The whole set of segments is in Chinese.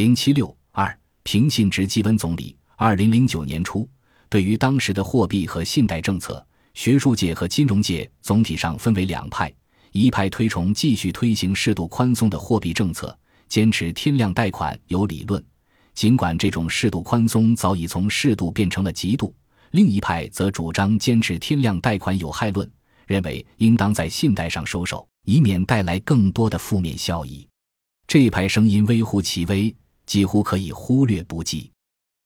零七六二，平信直基温总理。二零零九年初，对于当时的货币和信贷政策，学术界和金融界总体上分为两派：一派推崇继续推行适度宽松的货币政策，坚持天量贷款有理论，尽管这种适度宽松早已从适度变成了极度；另一派则主张坚持天量贷款有害论，认为应当在信贷上收手，以免带来更多的负面效益。这一派声音微乎其微，几乎可以忽略不计。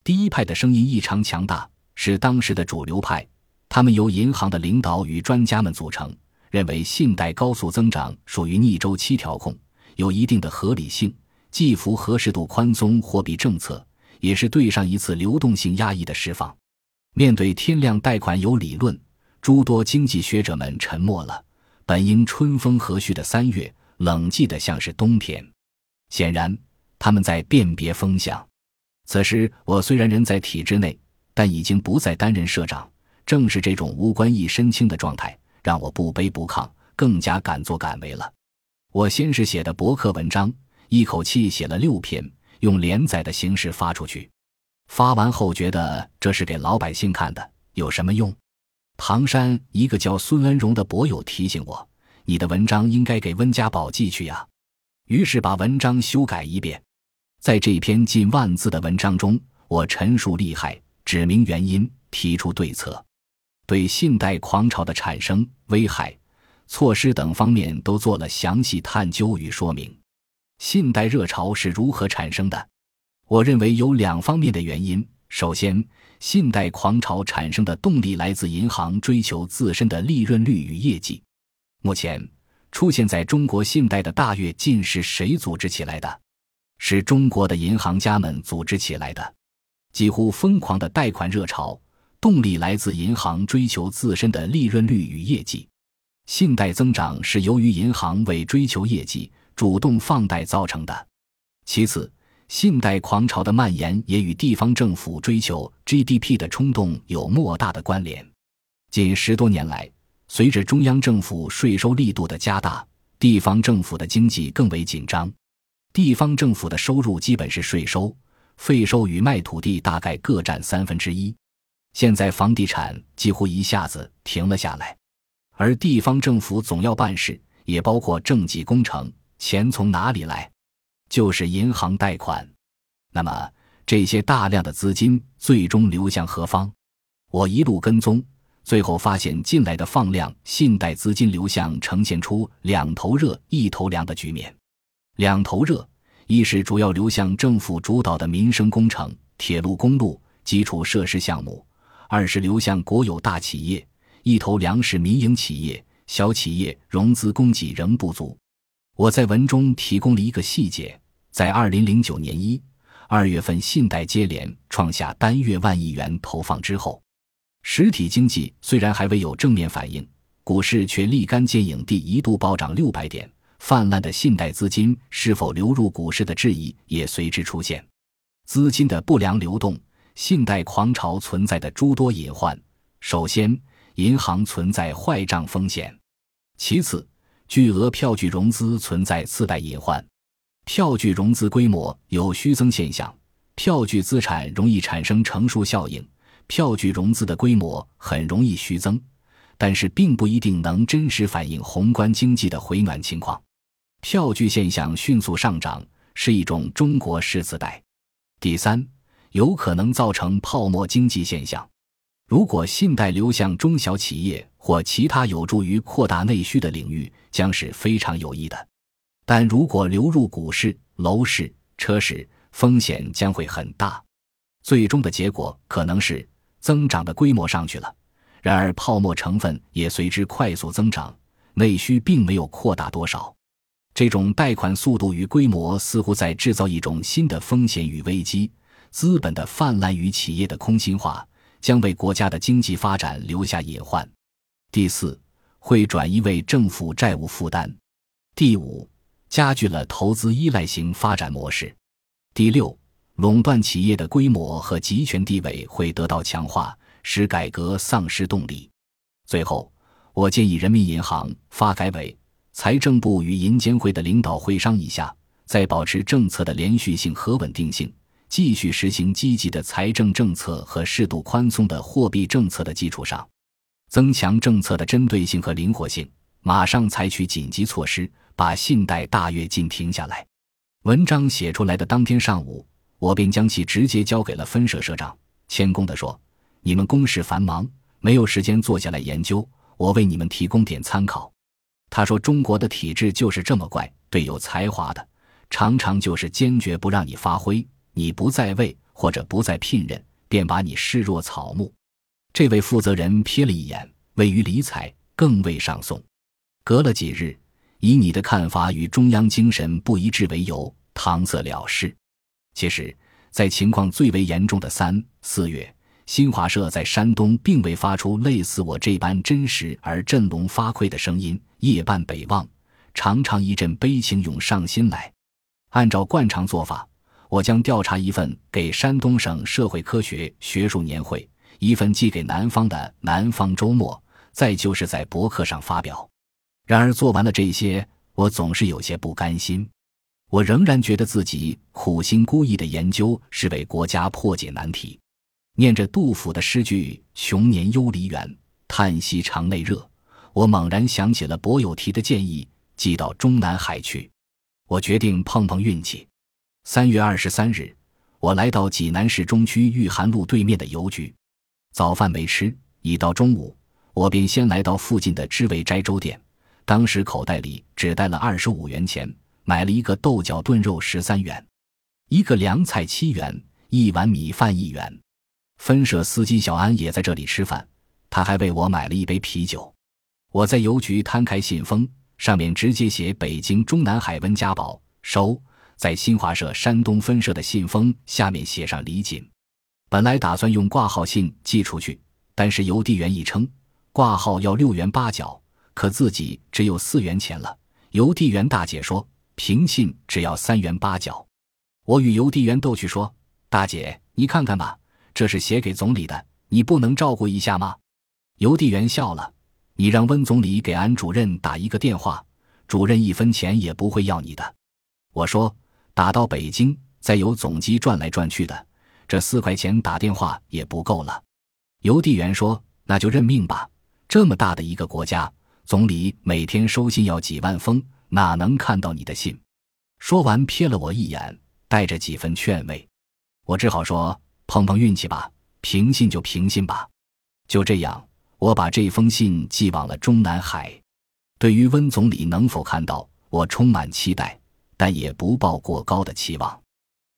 第一派的声音异常强大，是当时的主流派。他们由银行的领导与专家们组成，认为信贷高速增长属于逆周期调控，有一定的合理性，既符合适度宽松货币政策，也是对上一次流动性压抑的释放。面对天量贷款有理论，诸多经济学者们沉默了。本应春风和煦的三月，冷寂的像是冬天。显然，他们在辨别风向。此时，我虽然人在体制内，但已经不再担任社长。正是这种无官一身轻的状态，让我不卑不亢，更加敢作敢为了。我先是写的博客文章，一口气写了六篇，用连载的形式发出去。发完后觉得这是给老百姓看的，有什么用？唐山一个叫孙恩荣的博友提醒我：“你的文章应该给温家宝寄去呀。”于是把文章修改一遍。在这篇近万字的文章中，我陈述利害，指明原因，提出对策，对信贷狂潮的产生、危害、措施等方面都做了详细探究与说明。信贷热潮是如何产生的？我认为有两方面的原因。首先，信贷狂潮产生的动力来自银行追求自身的利润率与业绩。目前出现在中国信贷的大跃进是谁组织起来的？是中国的银行家们组织起来的，几乎疯狂的贷款热潮，动力来自银行追求自身的利润率与业绩。信贷增长是由于银行为追求业绩主动放贷造成的。其次，信贷狂潮的蔓延也与地方政府追求 GDP 的冲动有莫大的关联。近十多年来，随着中央政府税收力度的加大，地方政府的经济更为紧张。地方政府的收入基本是税收、费收与卖土地大概各占三分之一。现在房地产几乎一下子停了下来，而地方政府总要办事，也包括政绩工程，钱从哪里来？就是银行贷款。那么这些大量的资金最终流向何方？我一路跟踪，最后发现进来的放量信贷资金流向呈现出两头热一头凉的局面。两头热，一是主要流向政府主导的民生工程、铁路、公路、基础设施项目；二是流向国有大企业。一头粮食民营企业、小企业融资供给仍不足。我在文中提供了一个细节：在二零零九年一二月份，信贷接连创下单月万亿元投放之后，实体经济虽然还未有正面反应，股市却立竿见影地一度暴涨六百点。泛滥的信贷资金是否流入股市的质疑也随之出现，资金的不良流动，信贷狂潮存在的诸多隐患。首先，银行存在坏账风险；其次，巨额票据融资存在次贷隐患。票据融资规模有虚增现象，票据资产容易产生乘数效应，票据融资的规模很容易虚增，但是并不一定能真实反映宏观经济的回暖情况。票据现象迅速上涨是一种中国式次贷。第三，有可能造成泡沫经济现象。如果信贷流向中小企业或其他有助于扩大内需的领域，将是非常有益的。但如果流入股市、楼市、车市，风险将会很大。最终的结果可能是增长的规模上去了，然而泡沫成分也随之快速增长，内需并没有扩大多少。这种贷款速度与规模似乎在制造一种新的风险与危机，资本的泛滥与企业的空心化将为国家的经济发展留下隐患。第四，会转移为政府债务负担。第五，加剧了投资依赖型发展模式。第六，垄断企业的规模和集权地位会得到强化，使改革丧失动力。最后，我建议人民银行、发改委。财政部与银监会的领导会商一下，在保持政策的连续性和稳定性，继续实行积极的财政政策和适度宽松的货币政策的基础上，增强政策的针对性和灵活性，马上采取紧急措施，把信贷大跃进停下来。文章写出来的当天上午，我便将其直接交给了分社社长，谦恭地说：“你们公事繁忙，没有时间坐下来研究，我为你们提供点参考。”他说：“中国的体制就是这么怪，对有才华的，常常就是坚决不让你发挥，你不在位或者不再聘任，便把你视若草木。”这位负责人瞥了一眼，未予理睬，更未上送。隔了几日。以你的看法与中央精神不一致为由，搪塞了事。其实，在情况最为严重的三四月，新华社在山东并未发出类似我这般真实而振聋发聩的声音。夜半北望，常常一阵悲情涌上心来。按照惯常做法，我将调查一份给山东省社会科学学术年会，一份寄给南方的《南方周末》，再就是在博客上发表。然而做完了这些，我总是有些不甘心。我仍然觉得自己苦心孤诣的研究是为国家破解难题。念着杜甫的诗句“穷年忧离原，叹息肠内热”，我猛然想起了伯友提的建议，寄到中南海去。我决定碰碰运气。三月二十三日，我来到济南市中区玉涵路对面的邮局，早饭没吃，已到中午，我便先来到附近的知味斋粥店。当时口袋里只带了二十五元钱，买了一个豆角炖肉十三元，一个凉菜七元，一碗米饭一元。分社司机小安也在这里吃饭，他还为我买了一杯啤酒。我在邮局摊开信封，上面直接写“北京中南海温家宝收”。在新华社山东分社的信封下面写上李锦。本来打算用挂号信寄出去，但是邮递员一称，挂号要六元八角。可自己只有四元钱了。邮递员大姐说：“平信只要三元八角。”我与邮递员逗趣说：“大姐，你看看吧，这是写给总理的，你不能照顾一下吗？”邮递员笑了：“你让温总理给安主任打一个电话，主任一分钱也不会要你的。”我说：“打到北京，再由总机转来转去的，这四块钱打电话也不够了。”邮递员说：“那就认命吧，这么大的一个国家。”总理每天收信要几万封，哪能看到你的信？说完，瞥了我一眼，带着几分劝慰。我只好说：“碰碰运气吧，平信就平信吧。”就这样，我把这封信寄往了中南海。对于温总理能否看到，我充满期待，但也不抱过高的期望。